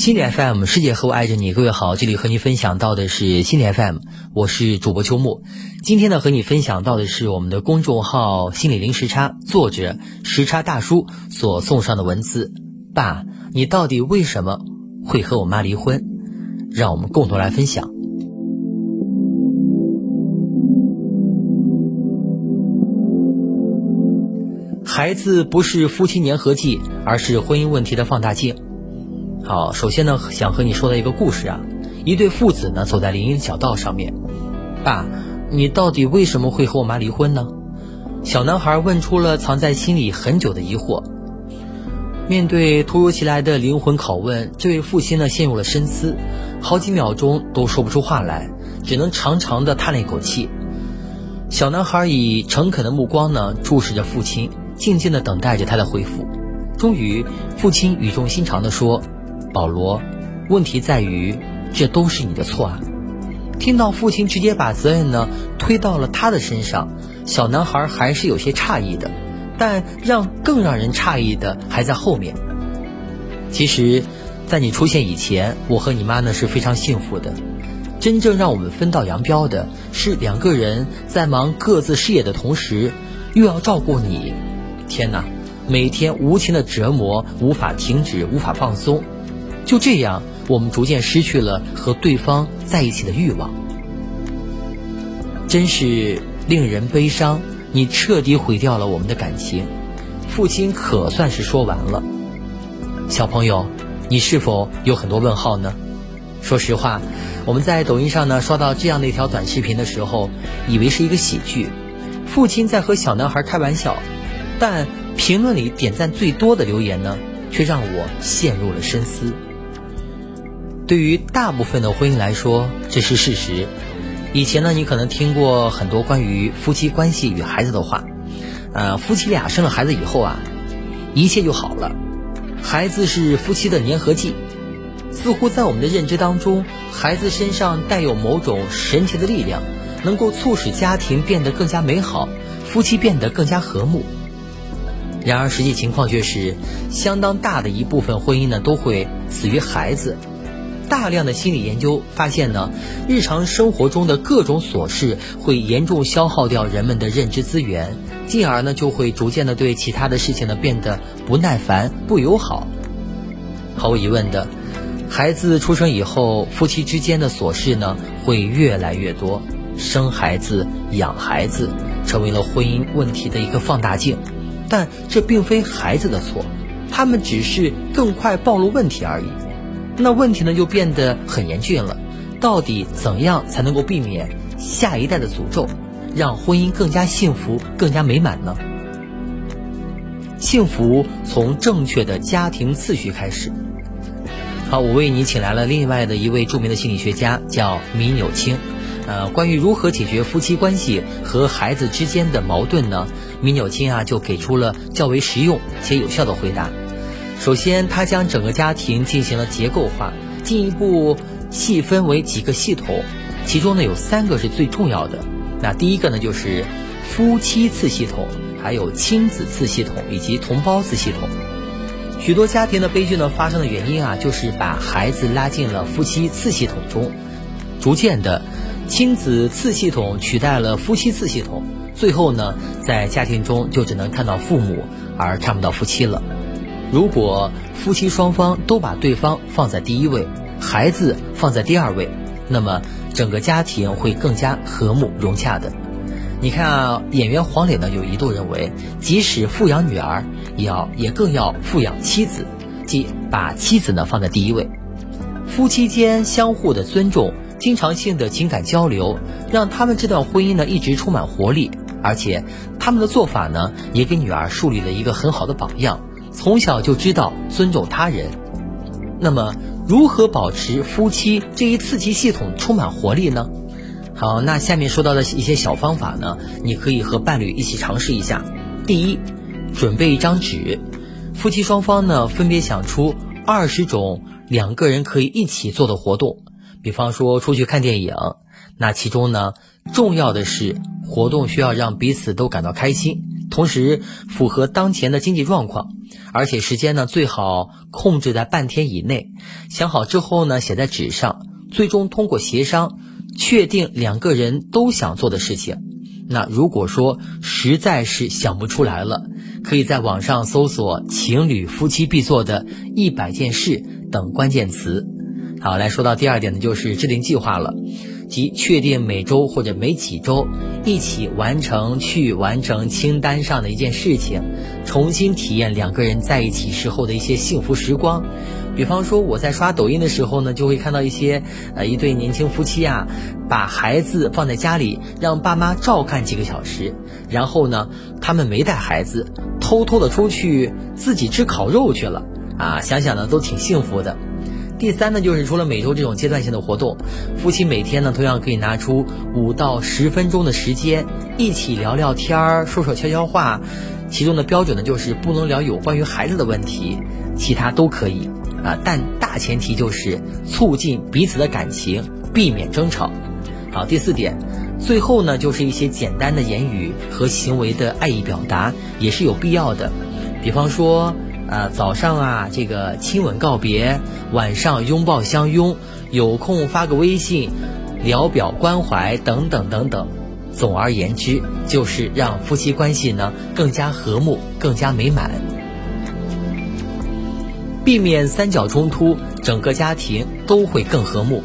心理 FM，世界和我爱着你，各位好，这里和你分享到的是心理 FM，我是主播秋木。今天呢，和你分享到的是我们的公众号“心理零时差”作者时差大叔所送上的文字。爸，你到底为什么会和我妈离婚？让我们共同来分享。孩子不是夫妻粘合剂，而是婚姻问题的放大镜。好，首先呢，想和你说的一个故事啊，一对父子呢走在林荫小道上面，爸，你到底为什么会和我妈离婚呢？小男孩问出了藏在心里很久的疑惑。面对突如其来的灵魂拷问，这位父亲呢陷入了深思，好几秒钟都说不出话来，只能长长的叹了一口气。小男孩以诚恳的目光呢注视着父亲，静静的等待着他的回复。终于，父亲语重心长地说。保罗，问题在于，这都是你的错啊！听到父亲直接把责任呢推到了他的身上，小男孩还是有些诧异的。但让更让人诧异的还在后面。其实，在你出现以前，我和你妈呢是非常幸福的。真正让我们分道扬镳的是两个人在忙各自事业的同时，又要照顾你。天哪，每天无情的折磨，无法停止，无法放松。就这样，我们逐渐失去了和对方在一起的欲望，真是令人悲伤。你彻底毁掉了我们的感情，父亲可算是说完了。小朋友，你是否有很多问号呢？说实话，我们在抖音上呢刷到这样的一条短视频的时候，以为是一个喜剧，父亲在和小男孩开玩笑，但评论里点赞最多的留言呢，却让我陷入了深思。对于大部分的婚姻来说，这是事实。以前呢，你可能听过很多关于夫妻关系与孩子的话，呃，夫妻俩生了孩子以后啊，一切就好了。孩子是夫妻的粘合剂，似乎在我们的认知当中，孩子身上带有某种神奇的力量，能够促使家庭变得更加美好，夫妻变得更加和睦。然而，实际情况却是，相当大的一部分婚姻呢，都会死于孩子。大量的心理研究发现呢，日常生活中的各种琐事会严重消耗掉人们的认知资源，进而呢就会逐渐的对其他的事情呢变得不耐烦、不友好。毫无疑问的，孩子出生以后，夫妻之间的琐事呢会越来越多，生孩子、养孩子成为了婚姻问题的一个放大镜。但这并非孩子的错，他们只是更快暴露问题而已。那问题呢就变得很严峻了，到底怎样才能够避免下一代的诅咒，让婚姻更加幸福、更加美满呢？幸福从正确的家庭次序开始。好，我为你请来了另外的一位著名的心理学家，叫米纽钦。呃，关于如何解决夫妻关系和孩子之间的矛盾呢？米纽钦啊就给出了较为实用且有效的回答。首先，他将整个家庭进行了结构化，进一步细分为几个系统，其中呢有三个是最重要的。那第一个呢就是夫妻次系统，还有亲子次系统以及同胞次系统。许多家庭的悲剧呢发生的原因啊，就是把孩子拉进了夫妻次系统中，逐渐的，亲子次系统取代了夫妻次系统，最后呢，在家庭中就只能看到父母，而看不到夫妻了。如果夫妻双方都把对方放在第一位，孩子放在第二位，那么整个家庭会更加和睦融洽的。你看啊，演员黄磊呢有一度认为，即使富养女儿，也要也更要富养妻子，即把妻子呢放在第一位。夫妻间相互的尊重，经常性的情感交流，让他们这段婚姻呢一直充满活力，而且他们的做法呢也给女儿树立了一个很好的榜样。从小就知道尊重他人，那么如何保持夫妻这一刺激系统充满活力呢？好，那下面说到的一些小方法呢，你可以和伴侣一起尝试一下。第一，准备一张纸，夫妻双方呢分别想出二十种两个人可以一起做的活动，比方说出去看电影，那其中呢，重要的是活动需要让彼此都感到开心，同时符合当前的经济状况，而且时间呢最好控制在半天以内。想好之后呢，写在纸上，最终通过协商确定两个人都想做的事情。那如果说实在是想不出来了，可以在网上搜索“情侣夫妻必做的一百件事”等关键词。好，来说到第二点呢，就是制定计划了。即确定每周或者每几周一起完成去完成清单上的一件事情，重新体验两个人在一起时候的一些幸福时光。比方说，我在刷抖音的时候呢，就会看到一些呃一对年轻夫妻啊，把孩子放在家里，让爸妈照看几个小时，然后呢，他们没带孩子，偷偷的出去自己吃烤肉去了啊，想想呢都挺幸福的。第三呢，就是除了每周这种阶段性的活动，夫妻每天呢同样可以拿出五到十分钟的时间，一起聊聊天儿，说说悄悄话。其中的标准呢，就是不能聊有关于孩子的问题，其他都可以啊。但大前提就是促进彼此的感情，避免争吵。好，第四点，最后呢，就是一些简单的言语和行为的爱意表达也是有必要的，比方说。呃，早上啊，这个亲吻告别；晚上拥抱相拥；有空发个微信，聊表关怀等等等等。总而言之，就是让夫妻关系呢更加和睦、更加美满，避免三角冲突，整个家庭都会更和睦。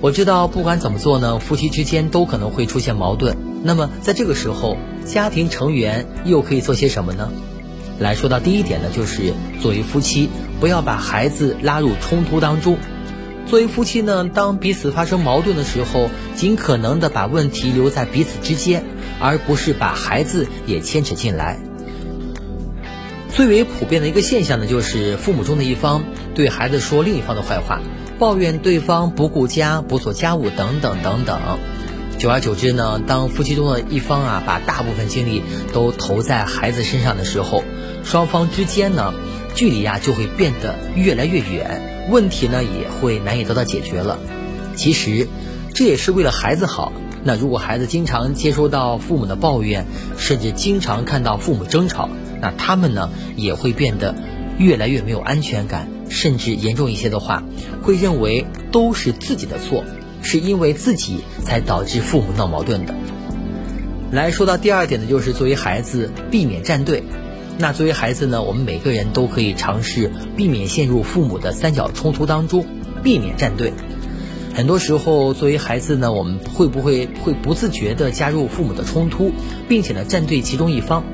我知道，不管怎么做呢，夫妻之间都可能会出现矛盾。那么，在这个时候，家庭成员又可以做些什么呢？来说到第一点呢，就是作为夫妻，不要把孩子拉入冲突当中。作为夫妻呢，当彼此发生矛盾的时候，尽可能的把问题留在彼此之间，而不是把孩子也牵扯进来。最为普遍的一个现象呢，就是父母中的一方对孩子说另一方的坏话，抱怨对方不顾家、不做家务等等等等。久而久之呢，当夫妻中的一方啊，把大部分精力都投在孩子身上的时候，双方之间呢，距离呀就会变得越来越远，问题呢也会难以得到解决了。其实，这也是为了孩子好。那如果孩子经常接收到父母的抱怨，甚至经常看到父母争吵，那他们呢也会变得越来越没有安全感，甚至严重一些的话，会认为都是自己的错，是因为自己才导致父母闹矛盾的。来说到第二点呢，就是作为孩子避免站队。那作为孩子呢，我们每个人都可以尝试避免陷入父母的三角冲突当中，避免站队。很多时候，作为孩子呢，我们会不会会不自觉地加入父母的冲突，并且呢站队其中一方？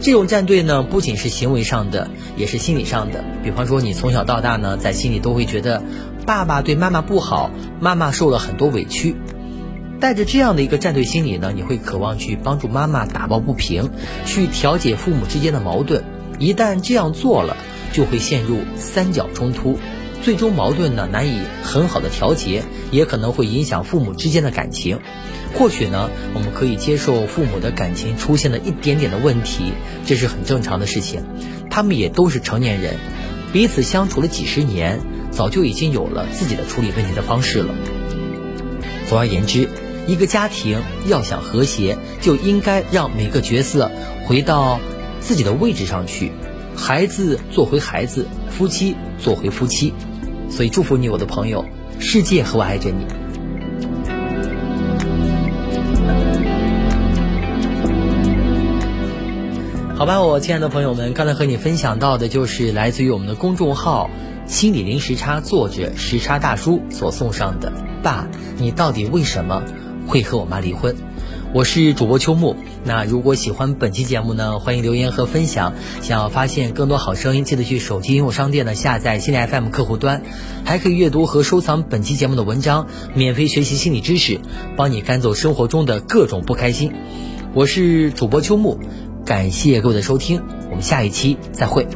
这种站队呢，不仅是行为上的，也是心理上的。比方说，你从小到大呢，在心里都会觉得爸爸对妈妈不好，妈妈受了很多委屈。带着这样的一个战队心理呢，你会渴望去帮助妈妈打抱不平，去调解父母之间的矛盾。一旦这样做了，就会陷入三角冲突，最终矛盾呢难以很好的调节，也可能会影响父母之间的感情。或许呢，我们可以接受父母的感情出现了一点点的问题，这是很正常的事情。他们也都是成年人，彼此相处了几十年，早就已经有了自己的处理问题的方式了。总而言之。一个家庭要想和谐，就应该让每个角色回到自己的位置上去，孩子做回孩子，夫妻做回夫妻。所以祝福你，我的朋友，世界和我爱着你。好吧，我亲爱的朋友们，刚才和你分享到的就是来自于我们的公众号“心理零时差”作者时差大叔所送上的。爸，你到底为什么？会和我妈离婚，我是主播秋木。那如果喜欢本期节目呢，欢迎留言和分享。想要发现更多好声音，记得去手机应用商店呢下载心理 FM 客户端，还可以阅读和收藏本期节目的文章，免费学习心理知识，帮你赶走生活中的各种不开心。我是主播秋木，感谢各位的收听，我们下一期再会。